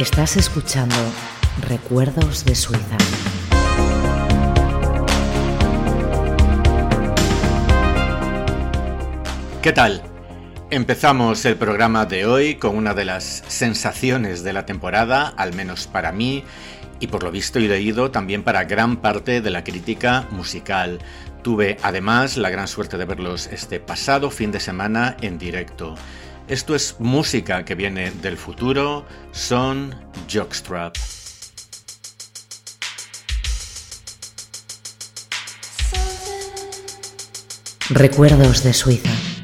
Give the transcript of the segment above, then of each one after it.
Estás escuchando Recuerdos de Suiza. ¿Qué tal? Empezamos el programa de hoy con una de las sensaciones de la temporada, al menos para mí, y por lo visto y leído también para gran parte de la crítica musical. Tuve además la gran suerte de verlos este pasado fin de semana en directo. Esto es música que viene del futuro, son Jockstrap. Recuerdos de Suiza.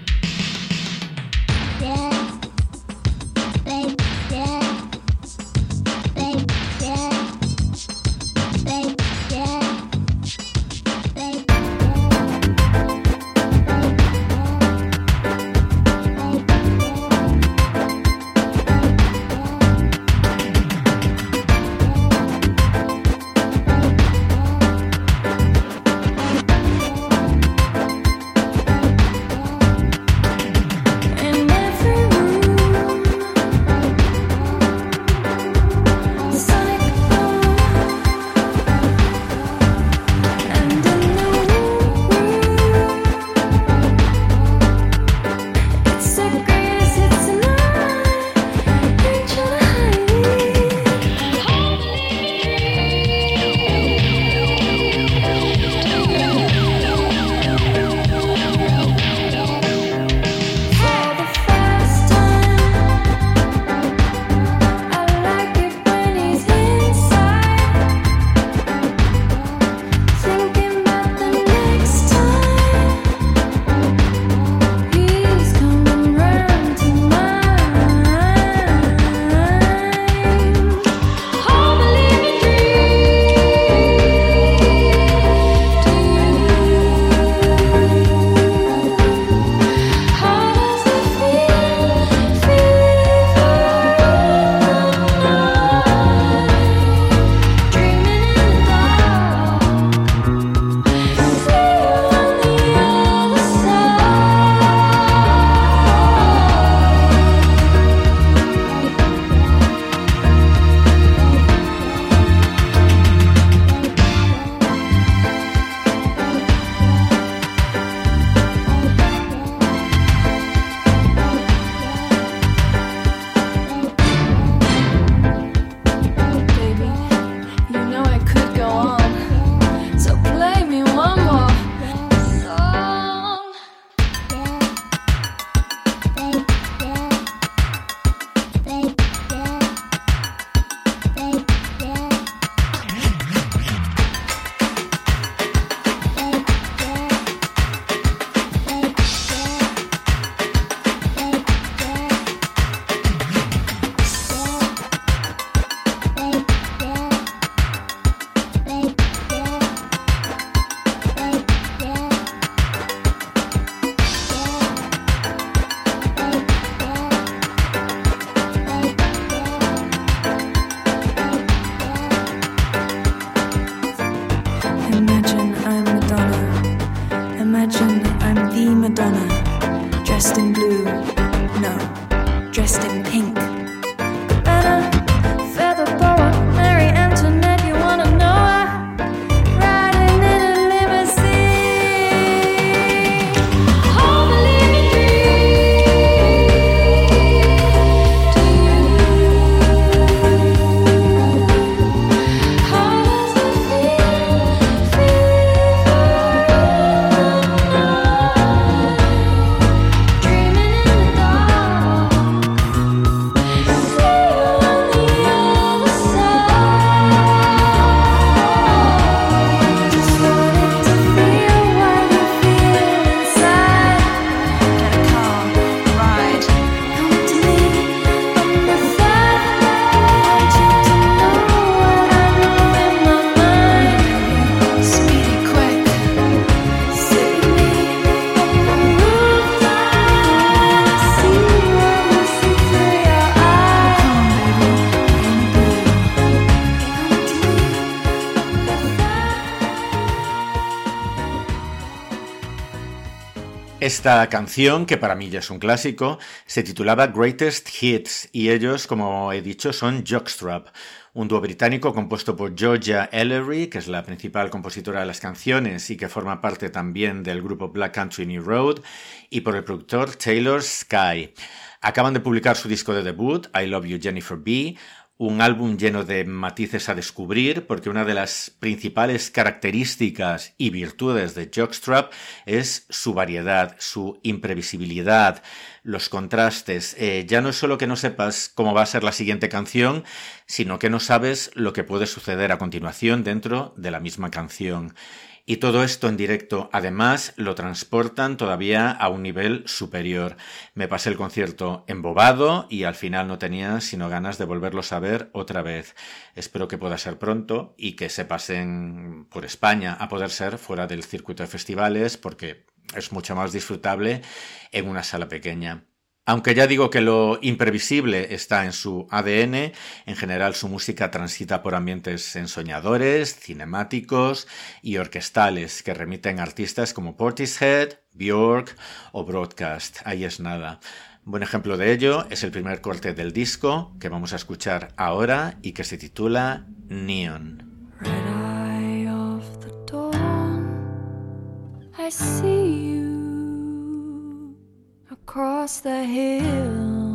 Esta canción, que para mí ya es un clásico, se titulaba Greatest Hits y ellos, como he dicho, son Jockstrap, un dúo británico compuesto por Georgia Ellery, que es la principal compositora de las canciones y que forma parte también del grupo Black Country New Road, y por el productor Taylor Sky. Acaban de publicar su disco de debut, I Love You Jennifer B., un álbum lleno de matices a descubrir, porque una de las principales características y virtudes de Jockstrap es su variedad, su imprevisibilidad, los contrastes. Eh, ya no es solo que no sepas cómo va a ser la siguiente canción, sino que no sabes lo que puede suceder a continuación dentro de la misma canción. Y todo esto en directo, además, lo transportan todavía a un nivel superior. Me pasé el concierto embobado y al final no tenía sino ganas de volverlos a ver otra vez. Espero que pueda ser pronto y que se pasen por España a poder ser fuera del circuito de festivales porque es mucho más disfrutable en una sala pequeña. Aunque ya digo que lo imprevisible está en su ADN, en general su música transita por ambientes ensoñadores, cinemáticos y orquestales que remiten a artistas como Portishead, Björk o Broadcast. Ahí es nada. Buen ejemplo de ello es el primer corte del disco que vamos a escuchar ahora y que se titula Neon. Across the hill.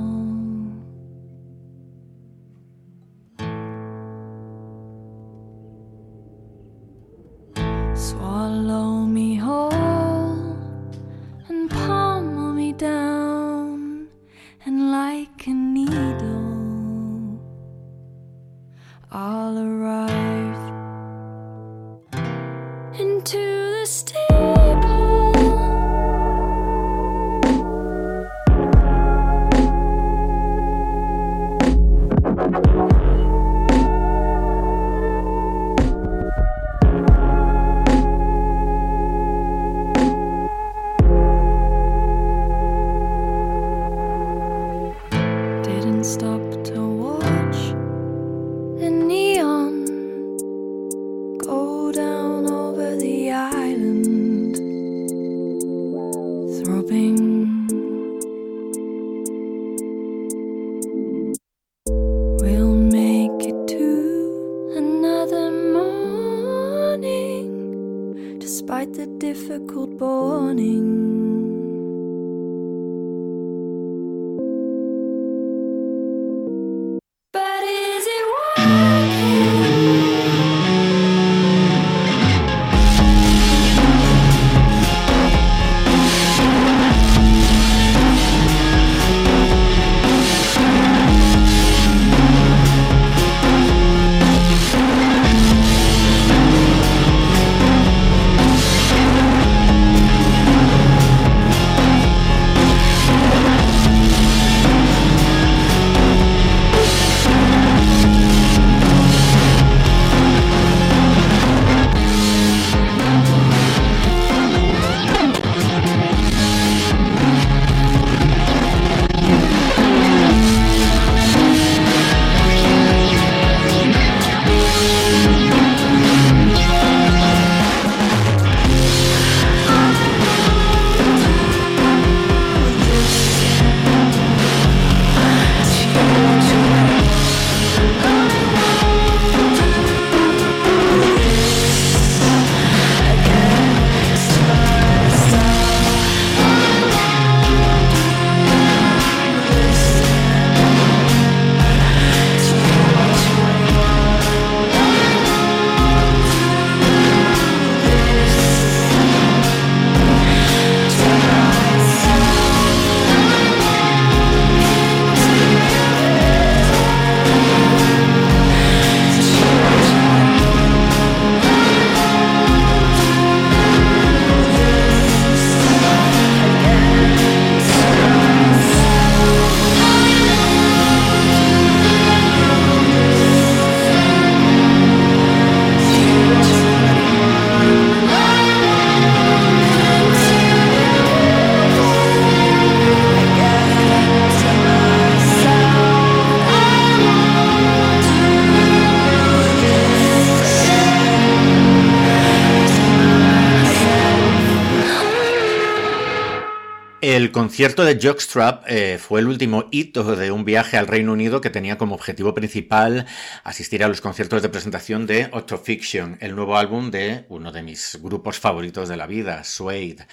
El concierto de Jockstrap eh, fue el último hito de un viaje al Reino Unido que tenía como objetivo principal asistir a los conciertos de presentación de Autofiction, el nuevo álbum de uno de mis grupos favoritos de la vida, Suede.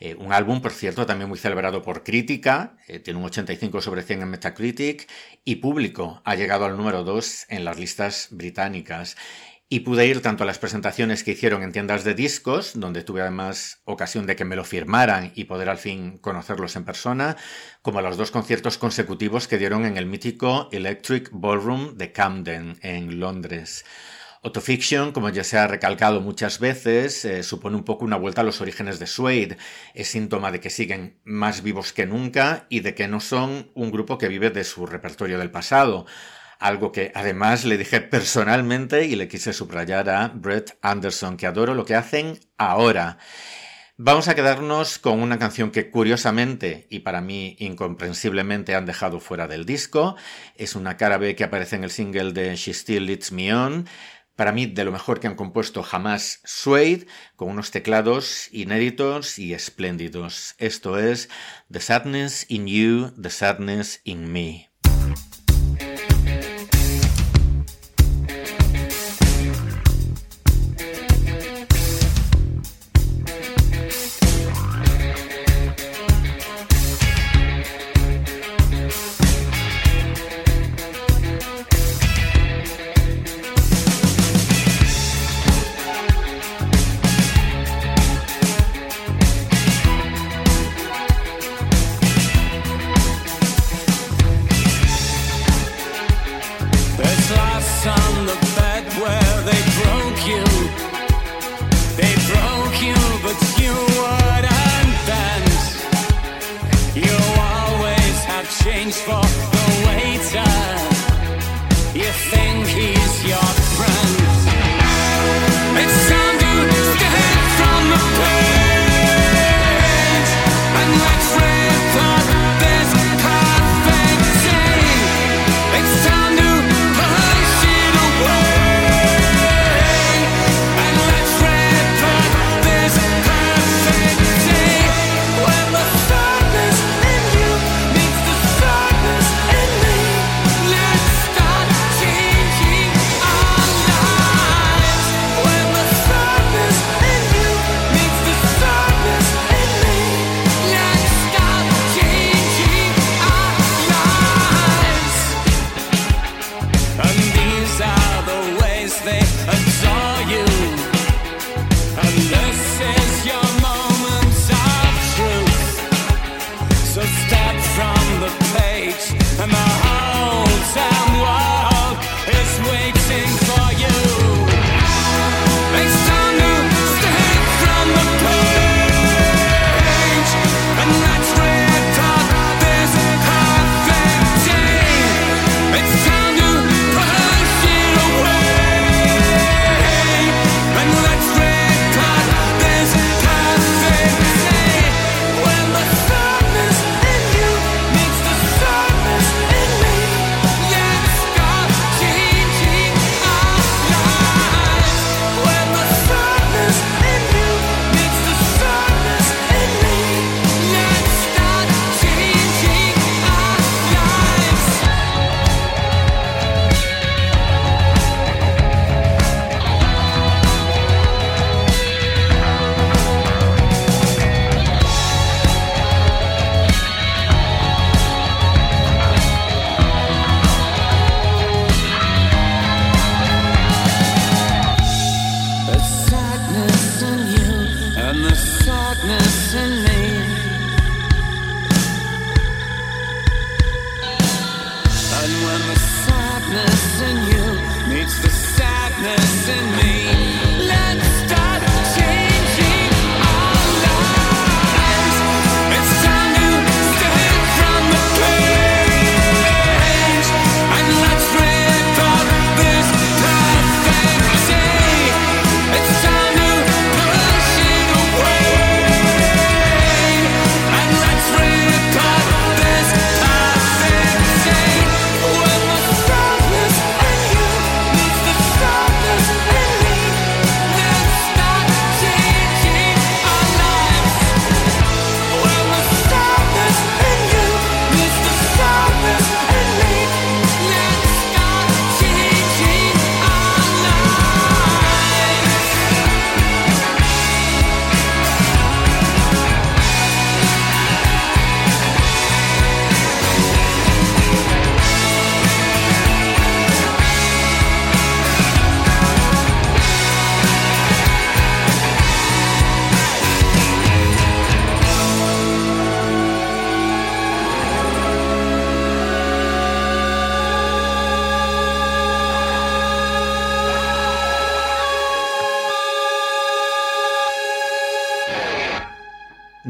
Eh, un álbum, por cierto, también muy celebrado por crítica, eh, tiene un 85 sobre 100 en Metacritic y público, ha llegado al número 2 en las listas británicas. Y pude ir tanto a las presentaciones que hicieron en tiendas de discos, donde tuve además ocasión de que me lo firmaran y poder al fin conocerlos en persona, como a los dos conciertos consecutivos que dieron en el mítico Electric Ballroom de Camden, en Londres. Autofiction, como ya se ha recalcado muchas veces, eh, supone un poco una vuelta a los orígenes de Suede. Es síntoma de que siguen más vivos que nunca y de que no son un grupo que vive de su repertorio del pasado algo que además le dije personalmente y le quise subrayar a Brett Anderson, que adoro lo que hacen ahora. Vamos a quedarnos con una canción que curiosamente y para mí incomprensiblemente han dejado fuera del disco. Es una cara B que aparece en el single de She Still Leads Me On. Para mí, de lo mejor que han compuesto jamás Suede, con unos teclados inéditos y espléndidos. Esto es The Sadness in You, The Sadness in Me.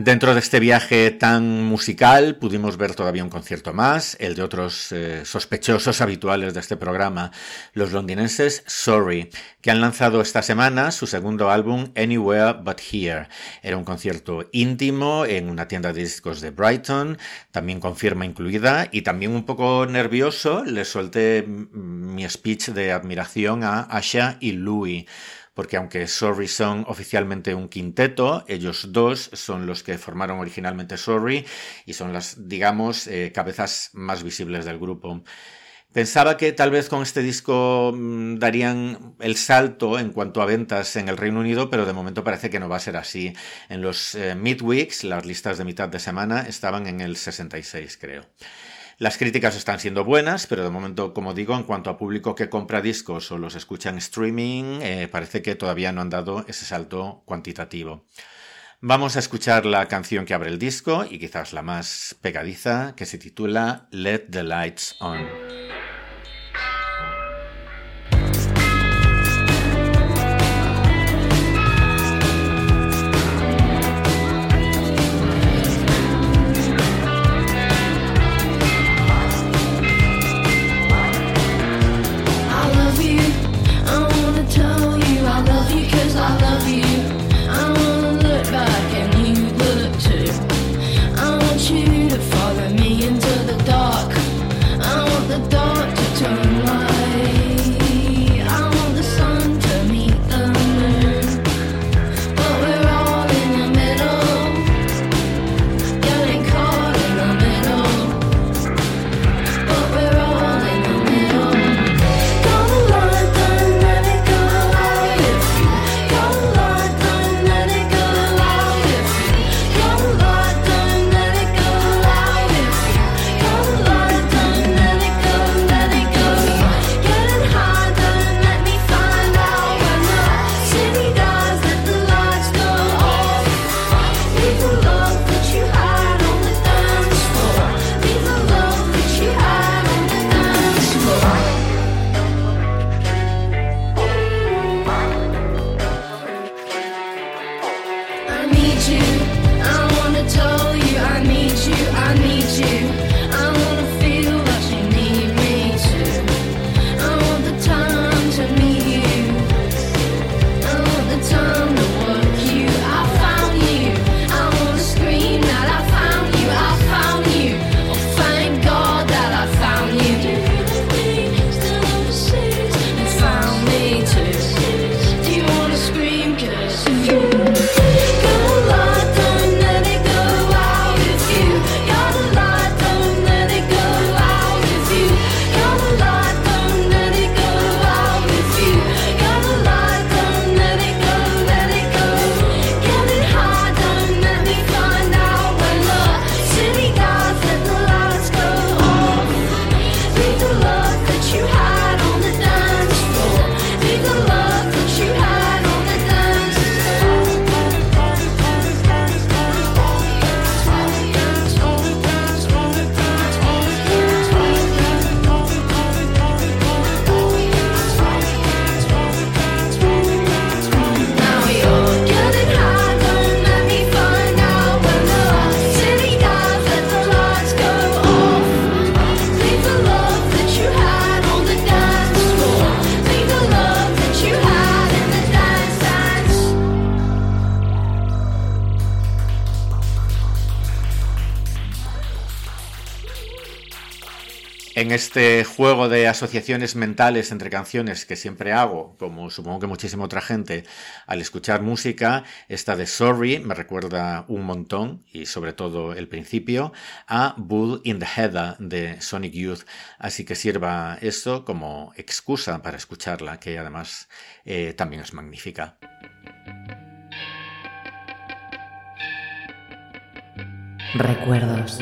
Dentro de este viaje tan musical pudimos ver todavía un concierto más, el de otros eh, sospechosos habituales de este programa, los londinenses Sorry, que han lanzado esta semana su segundo álbum Anywhere But Here. Era un concierto íntimo en una tienda de discos de Brighton, también con firma incluida y también un poco nervioso le solté mi speech de admiración a Asha y Louis porque aunque Sorry son oficialmente un quinteto, ellos dos son los que formaron originalmente Sorry y son las, digamos, eh, cabezas más visibles del grupo. Pensaba que tal vez con este disco mm, darían el salto en cuanto a ventas en el Reino Unido, pero de momento parece que no va a ser así. En los eh, midweeks, las listas de mitad de semana, estaban en el 66, creo. Las críticas están siendo buenas, pero de momento, como digo, en cuanto a público que compra discos o los escucha en streaming, eh, parece que todavía no han dado ese salto cuantitativo. Vamos a escuchar la canción que abre el disco y quizás la más pegadiza, que se titula Let the Lights On. En este juego de asociaciones mentales entre canciones que siempre hago, como supongo que muchísima otra gente, al escuchar música, esta de Sorry me recuerda un montón, y sobre todo el principio, a Bull in the Heather de Sonic Youth. Así que sirva esto como excusa para escucharla, que además eh, también es magnífica. Recuerdos.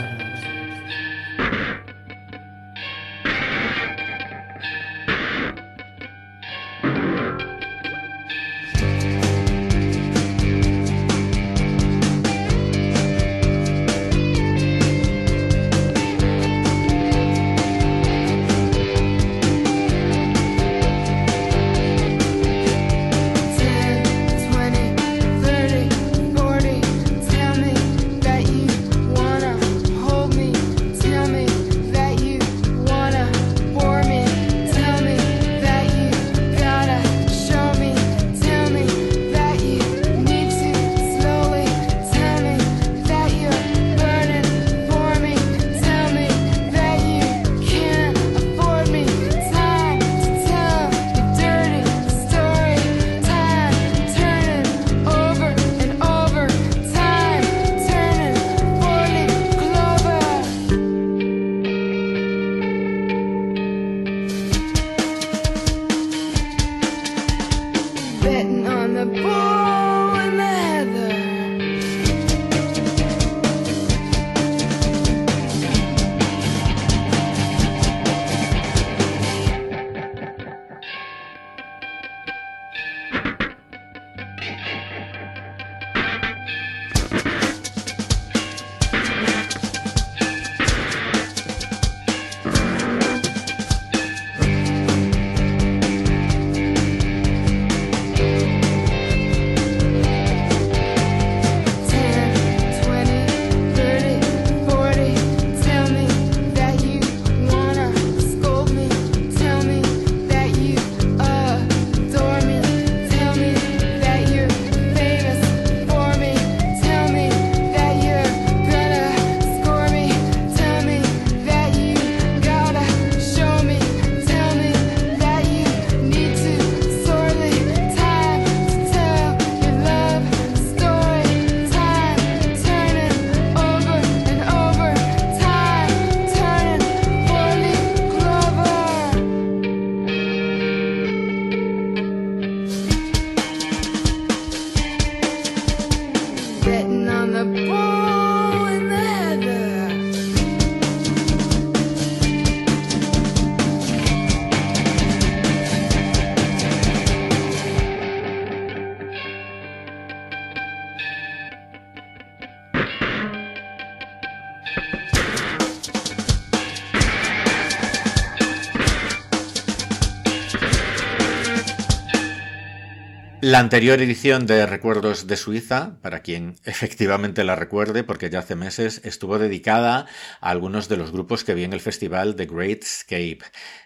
La anterior edición de Recuerdos de Suiza, para quien efectivamente la recuerde, porque ya hace meses, estuvo dedicada a algunos de los grupos que vi en el festival The Great Escape.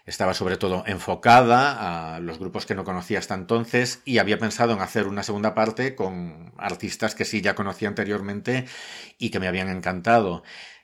Estaba sobre todo enfocada a los grupos que no conocía hasta entonces y había pensado en hacer una segunda parte con artistas que sí ya conocía anteriormente y que me habían encantado.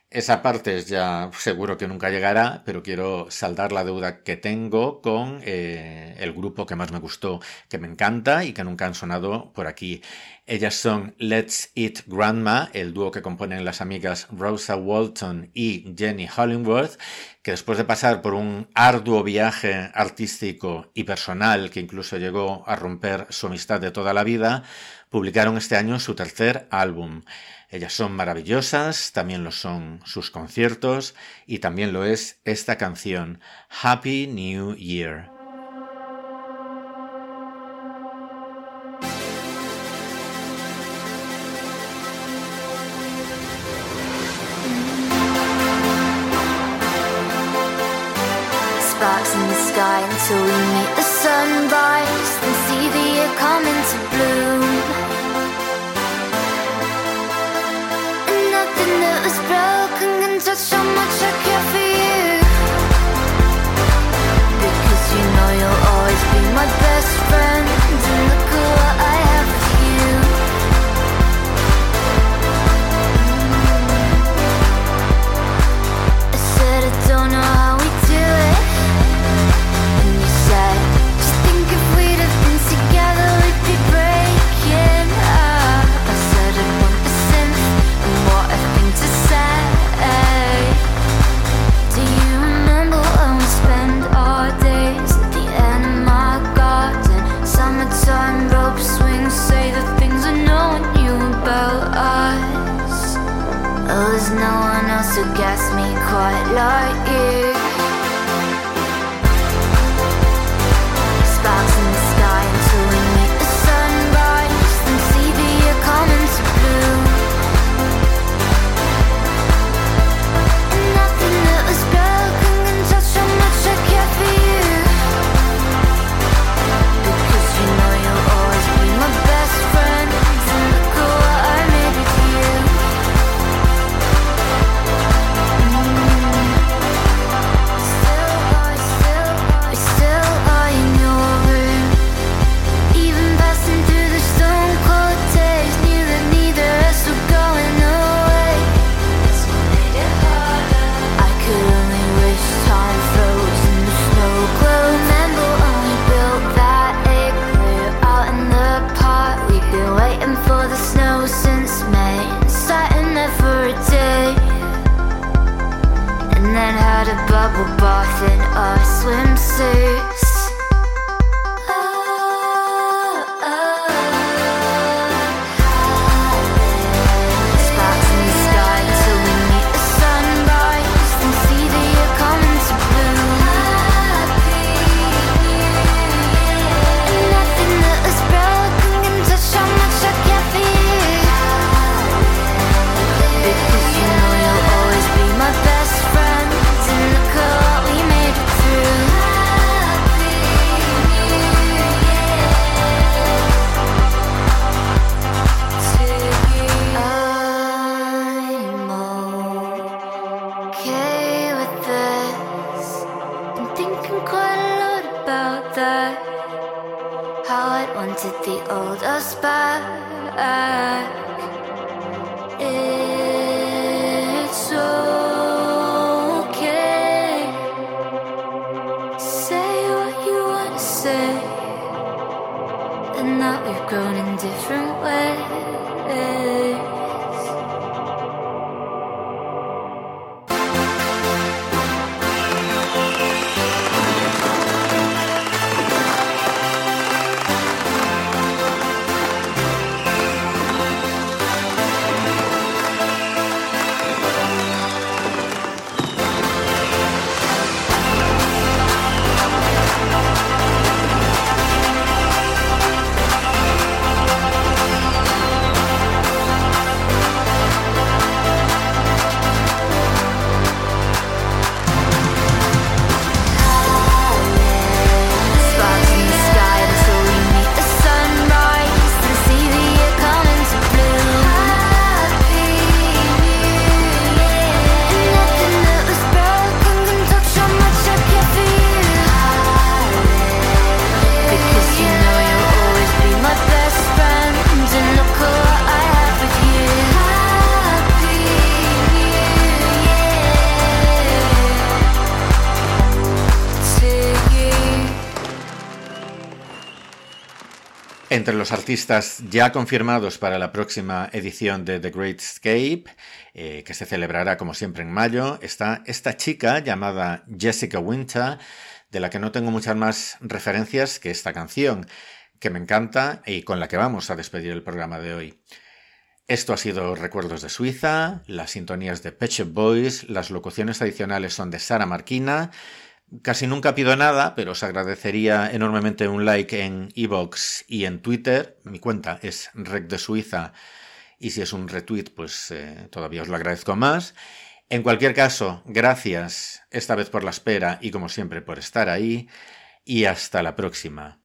Esa parte es ya seguro que nunca llegará, pero quiero saldar la deuda que tengo con eh, el grupo que más me gustó, que me encanta y que nunca han sonado por aquí. Ellas son Let's Eat Grandma, el dúo que componen las amigas Rosa Walton y Jenny Hollingworth, que después de pasar por un arduo viaje artístico y personal que incluso llegó a romper su amistad de toda la vida, publicaron este año su tercer álbum. Ellas son maravillosas, también lo son sus conciertos y también lo es esta canción, Happy New Year. Until we the sunrise, see the bloom. Touch how much I care for you. Because you know you'll always be my best friend And look at what I have you. I said I don't know to guess me quite like you. For the snow since May, for a day, and then had a bubble bath in our swimsuits. Entre los artistas ya confirmados para la próxima edición de The Great Escape, eh, que se celebrará como siempre en mayo, está esta chica llamada Jessica Winter, de la que no tengo muchas más referencias que esta canción, que me encanta y con la que vamos a despedir el programa de hoy. Esto ha sido Recuerdos de Suiza, las sintonías de Pet Boys, las locuciones adicionales son de Sara Marquina, Casi nunca pido nada, pero os agradecería enormemente un like en Evox y en Twitter. Mi cuenta es Rec de Suiza y si es un retweet, pues eh, todavía os lo agradezco más. En cualquier caso, gracias esta vez por la espera y como siempre por estar ahí y hasta la próxima.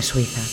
De Suiza.